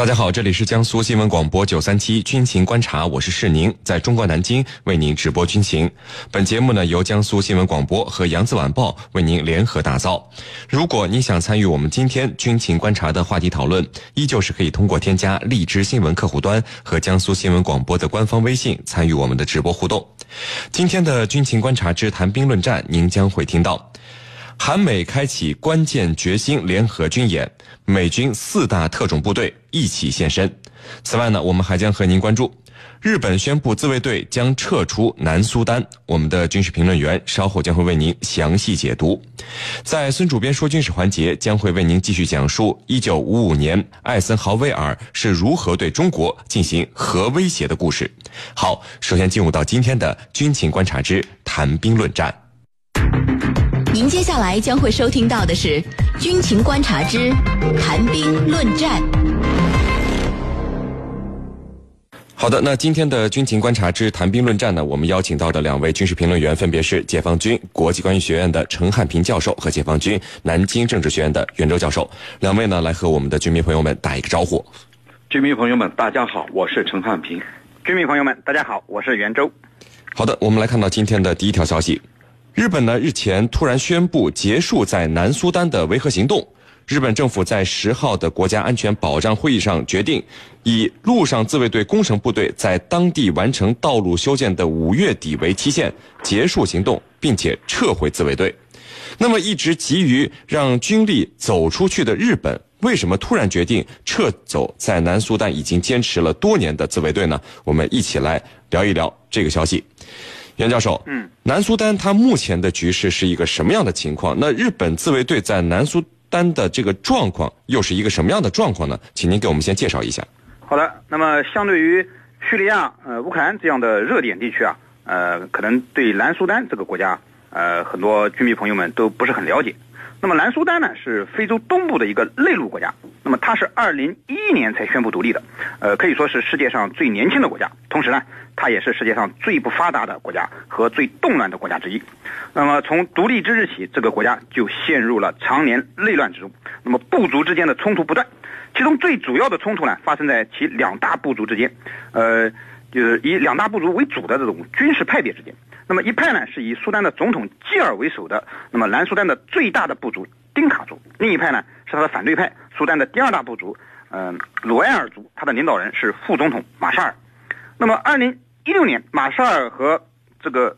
大家好，这里是江苏新闻广播九三七军情观察，我是世宁，在中国南京为您直播军情。本节目呢由江苏新闻广播和扬子晚报为您联合打造。如果你想参与我们今天军情观察的话题讨论，依旧是可以通过添加荔枝新闻客户端和江苏新闻广播的官方微信参与我们的直播互动。今天的军情观察之谈兵论战，您将会听到。韩美开启关键决心联合军演，美军四大特种部队一起现身。此外呢，我们还将和您关注日本宣布自卫队将撤出南苏丹。我们的军事评论员稍后将会为您详细解读。在孙主编说军事环节，将会为您继续讲述1955年艾森豪威尔是如何对中国进行核威胁的故事。好，首先进入到今天的军情观察之谈兵论战。您接下来将会收听到的是《军情观察之谈兵论战》。好的，那今天的《军情观察之谈兵论战》呢，我们邀请到的两位军事评论员分别是解放军国际关系学院的陈汉平教授和解放军南京政治学院的袁周教授。两位呢，来和我们的军迷朋友们打一个招呼。军迷朋友们，大家好，我是陈汉平。军迷朋友们，大家好，我是袁周。好的，我们来看到今天的第一条消息。日本呢日前突然宣布结束在南苏丹的维和行动。日本政府在十号的国家安全保障会议上决定，以陆上自卫队工程部队在当地完成道路修建的五月底为期限结束行动，并且撤回自卫队。那么，一直急于让军力走出去的日本，为什么突然决定撤走在南苏丹已经坚持了多年的自卫队呢？我们一起来聊一聊这个消息。袁教授，嗯，南苏丹它目前的局势是一个什么样的情况？那日本自卫队在南苏丹的这个状况又是一个什么样的状况呢？请您给我们先介绍一下。好的，那么相对于叙利亚、呃乌克兰这样的热点地区啊，呃，可能对南苏丹这个国家，呃，很多军迷朋友们都不是很了解。那么南苏丹呢是非洲东部的一个内陆国家，那么它是二零一一年才宣布独立的，呃，可以说是世界上最年轻的国家，同时呢，它也是世界上最不发达的国家和最动乱的国家之一。那么从独立之日起，这个国家就陷入了常年内乱之中，那么部族之间的冲突不断，其中最主要的冲突呢发生在其两大部族之间，呃，就是以两大部族为主的这种军事派别之间。那么一派呢是以苏丹的总统基尔为首的，那么南苏丹的最大的部族丁卡族；另一派呢是他的反对派，苏丹的第二大部族，嗯，鲁埃尔族，他的领导人是副总统马沙尔。那么二零一六年，马沙尔和这个。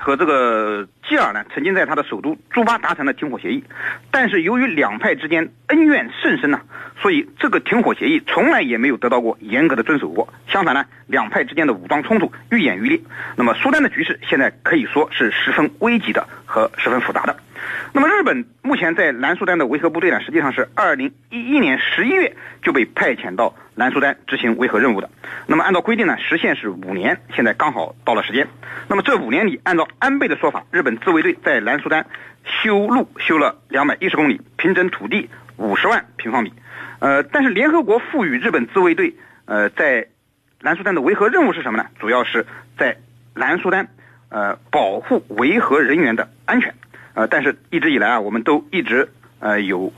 和这个基尔呢，曾经在他的首都朱巴达成了停火协议，但是由于两派之间恩怨甚深呐，所以这个停火协议从来也没有得到过严格的遵守过。相反呢，两派之间的武装冲突愈演愈烈。那么苏丹的局势现在可以说是十分危急的和十分复杂的。那么日本目前在南苏丹的维和部队呢，实际上是二零一一年十一月就被派遣到南苏丹执行维和任务的。那么按照规定呢，时限是五年，现在刚好到了时间。那么这五年里，按照安倍的说法，日本自卫队在南苏丹修路修了两百一十公里，平整土地五十万平方米。呃，但是联合国赋予日本自卫队呃在南苏丹的维和任务是什么呢？主要是在南苏丹呃保护维和人员的安全。呃，但是一直以来啊，我们都一直呃有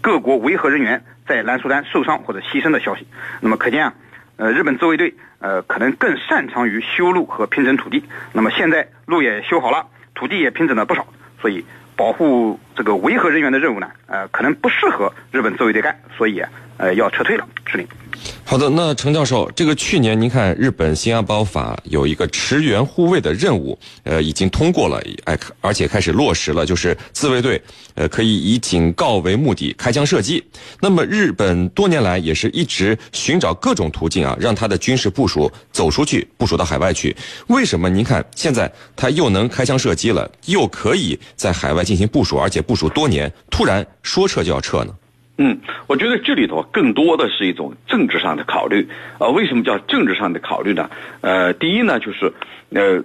各国维和人员在南苏丹受伤或者牺牲的消息。那么可见啊，呃，日本自卫队呃可能更擅长于修路和平整土地。那么现在路也修好了，土地也平整了不少，所以保护这个维和人员的任务呢，呃，可能不适合日本自卫队干，所以呃要撤退了，是令。好的，那程教授，这个去年您看日本新安保法有一个驰援护卫的任务，呃，已经通过了，哎，而且开始落实了，就是自卫队，呃，可以以警告为目的开枪射击。那么日本多年来也是一直寻找各种途径啊，让他的军事部署走出去，部署到海外去。为什么您看现在他又能开枪射击了，又可以在海外进行部署，而且部署多年，突然说撤就要撤呢？嗯，我觉得这里头更多的是一种政治上的考虑。呃，为什么叫政治上的考虑呢？呃，第一呢，就是呃，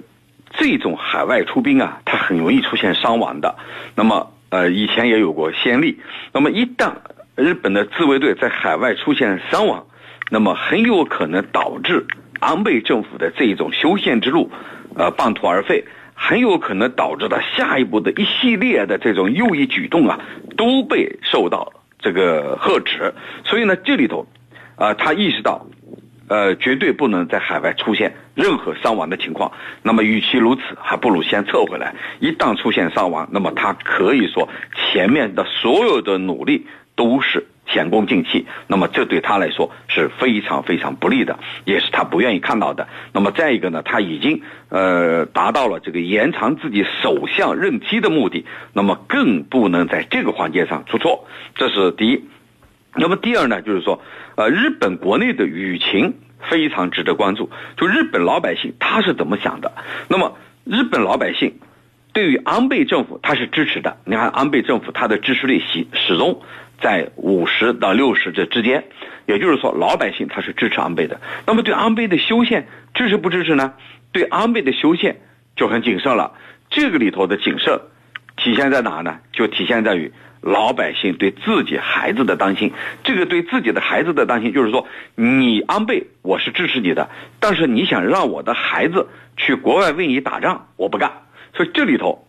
这种海外出兵啊，它很容易出现伤亡的。那么，呃，以前也有过先例。那么，一旦日本的自卫队在海外出现伤亡，那么很有可能导致安倍政府的这种修宪之路，呃，半途而废，很有可能导致的下一步的一系列的这种右翼举动啊，都被受到。这个贺止，所以呢，这里头啊，他意识到，呃，绝对不能在海外出现任何伤亡的情况。那么，与其如此，还不如先撤回来。一旦出现伤亡，那么他可以说前面的所有的努力都是前功尽弃。那么，这对他来说是非常非常不利的，也是他不愿意看到的。那么，再一个呢，他已经呃达到了这个延长自己首相任期的目的，那么更不能在这个环节上出错。这是第一。那么第二呢，就是说，呃，日本国内的舆情非常值得关注。就日本老百姓他是怎么想的？那么日本老百姓对于安倍政府他是支持的。你看安倍政府他的支持率始始终在五十到六十这之间，也就是说老百姓他是支持安倍的。那么对安倍的修宪支持不支持呢？对安倍的修宪就很谨慎了。这个里头的谨慎体现在哪呢？就体现在于。老百姓对自己孩子的担心，这个对自己的孩子的担心，就是说，你安倍我是支持你的，但是你想让我的孩子去国外为你打仗，我不干。所以这里头，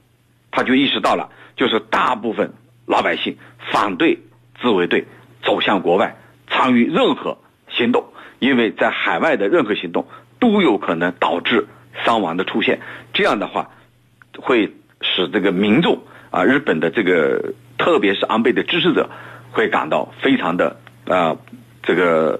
他就意识到了，就是大部分老百姓反对自卫队走向国外参与任何行动，因为在海外的任何行动都有可能导致伤亡的出现。这样的话，会使这个民众啊，日本的这个。特别是安倍的支持者会感到非常的啊这个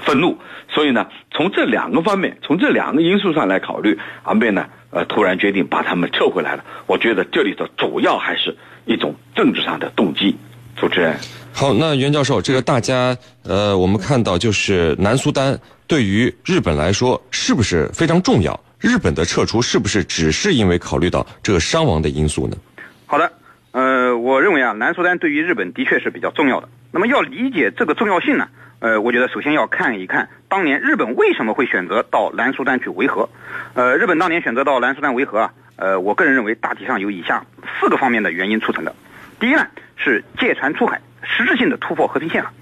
愤怒，所以呢，从这两个方面，从这两个因素上来考虑，安倍呢呃突然决定把他们撤回来了。我觉得这里头主要还是一种政治上的动机。主持人，好，那袁教授，这个大家呃，我们看到就是南苏丹对于日本来说是不是非常重要？日本的撤出是不是只是因为考虑到这个伤亡的因素呢？好的。呃，我认为啊，南苏丹对于日本的确是比较重要的。那么要理解这个重要性呢，呃，我觉得首先要看一看当年日本为什么会选择到南苏丹去维和。呃，日本当年选择到南苏丹维和啊，呃，我个人认为大体上有以下四个方面的原因促成的。第一呢，是借船出海，实质性的突破和平宪法。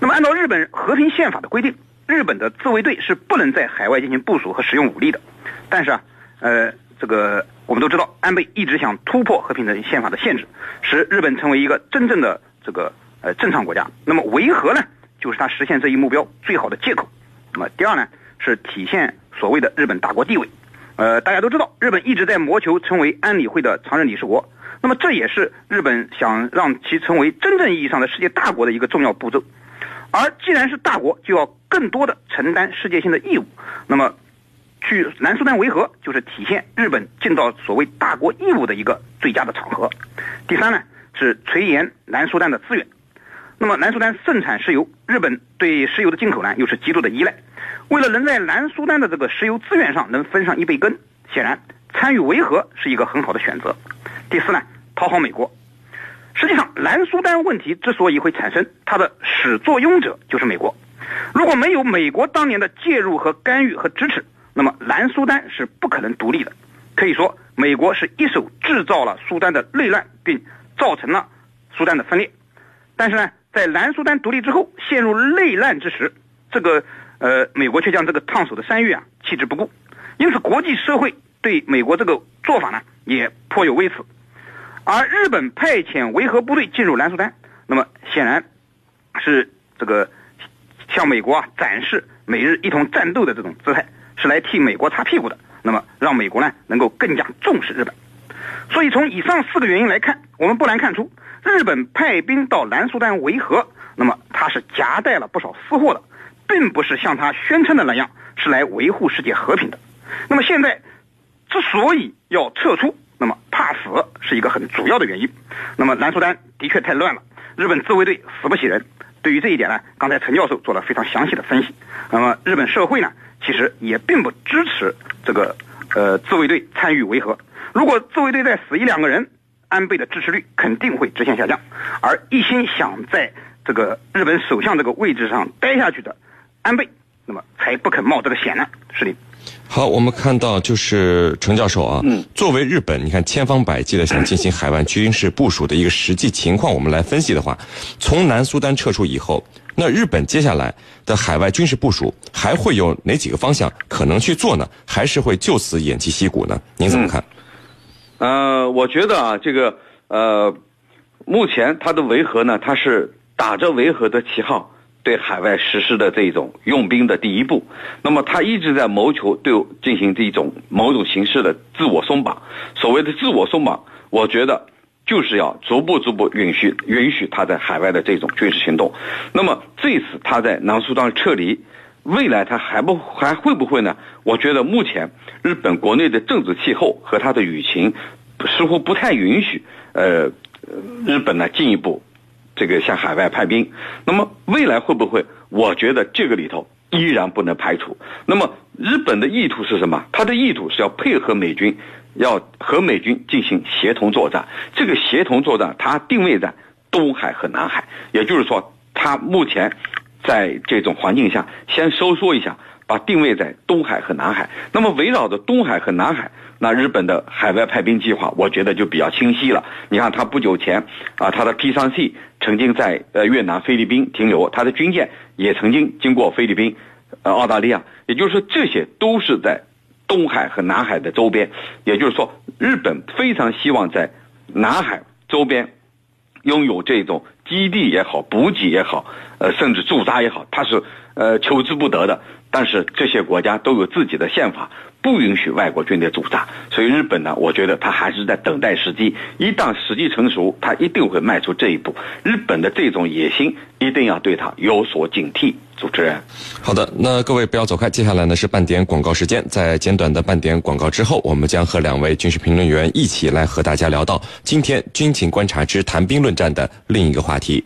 那么按照日本和平宪法的规定，日本的自卫队是不能在海外进行部署和使用武力的。但是啊，呃，这个。我们都知道，安倍一直想突破和平的宪法的限制，使日本成为一个真正的这个呃正常国家。那么维和呢，就是他实现这一目标最好的借口。那么第二呢，是体现所谓的日本大国地位。呃，大家都知道，日本一直在谋求成为安理会的常任理事国。那么这也是日本想让其成为真正意义上的世界大国的一个重要步骤。而既然是大国，就要更多的承担世界性的义务。那么。去南苏丹维和，就是体现日本尽到所谓大国义务的一个最佳的场合。第三呢，是垂涎南苏丹的资源。那么南苏丹盛产石油，日本对石油的进口呢又是极度的依赖。为了能在南苏丹的这个石油资源上能分上一杯羹，显然参与维和是一个很好的选择。第四呢，讨好美国。实际上，南苏丹问题之所以会产生，它的始作俑者就是美国。如果没有美国当年的介入和干预和支持，那么南苏丹是不可能独立的，可以说美国是一手制造了苏丹的内乱，并造成了苏丹的分裂。但是呢，在南苏丹独立之后陷入内乱之时，这个呃美国却将这个烫手的山芋啊弃之不顾，因此国际社会对美国这个做法呢也颇有微词。而日本派遣维和部队进入南苏丹，那么显然是这个向美国啊展示美日一同战斗的这种姿态。是来替美国擦屁股的，那么让美国呢能够更加重视日本。所以从以上四个原因来看，我们不难看出，日本派兵到南苏丹维和，那么他是夹带了不少私货的，并不是像他宣称的那样是来维护世界和平的。那么现在之所以要撤出，那么怕死是一个很主要的原因。那么南苏丹的确太乱了，日本自卫队死不起人。对于这一点呢，刚才陈教授做了非常详细的分析。那么日本社会呢？其实也并不支持这个呃自卫队参与维和。如果自卫队再死一两个人，安倍的支持率肯定会直线下降。而一心想在这个日本首相这个位置上待下去的安倍，那么才不肯冒这个险呢。是的。好，我们看到就是程教授啊，嗯，作为日本，你看千方百计的想进行海外军事部署的一个实际情况，我们来分析的话，从南苏丹撤出以后，那日本接下来的海外军事部署还会有哪几个方向可能去做呢？还是会就此偃旗息鼓呢？您怎么看？呃，我觉得啊，这个呃，目前它的维和呢，它是打着维和的旗号。对海外实施的这种用兵的第一步。那么他一直在谋求对进行这种某种形式的自我松绑。所谓的自我松绑，我觉得就是要逐步逐步允许允许他在海外的这种军事行动。那么这次他在南苏丹撤离，未来他还不还会不会呢？我觉得目前日本国内的政治气候和他的舆情似乎不太允许。呃，日本呢进一步。这个向海外派兵，那么未来会不会？我觉得这个里头依然不能排除。那么日本的意图是什么？他的意图是要配合美军，要和美军进行协同作战。这个协同作战，它定位在东海和南海，也就是说，它目前在这种环境下，先收缩一下，把定位在东海和南海。那么围绕着东海和南海。那日本的海外派兵计划，我觉得就比较清晰了。你看，他不久前啊，他的 P3C 曾经在呃越南、菲律宾停留，他的军舰也曾经经过菲律宾、呃澳大利亚，也就是说，这些都是在东海和南海的周边。也就是说，日本非常希望在南海周边拥有这种基地也好、补给也好、呃甚至驻扎也好，他是呃求之不得的。但是这些国家都有自己的宪法。不允许外国军队驻扎，所以日本呢，我觉得他还是在等待时机。一旦时机成熟，他一定会迈出这一步。日本的这种野心，一定要对他有所警惕。主持人，好的，那各位不要走开，接下来呢是半点广告时间。在简短的半点广告之后，我们将和两位军事评论员一起来和大家聊到今天军情观察之谈兵论战的另一个话题。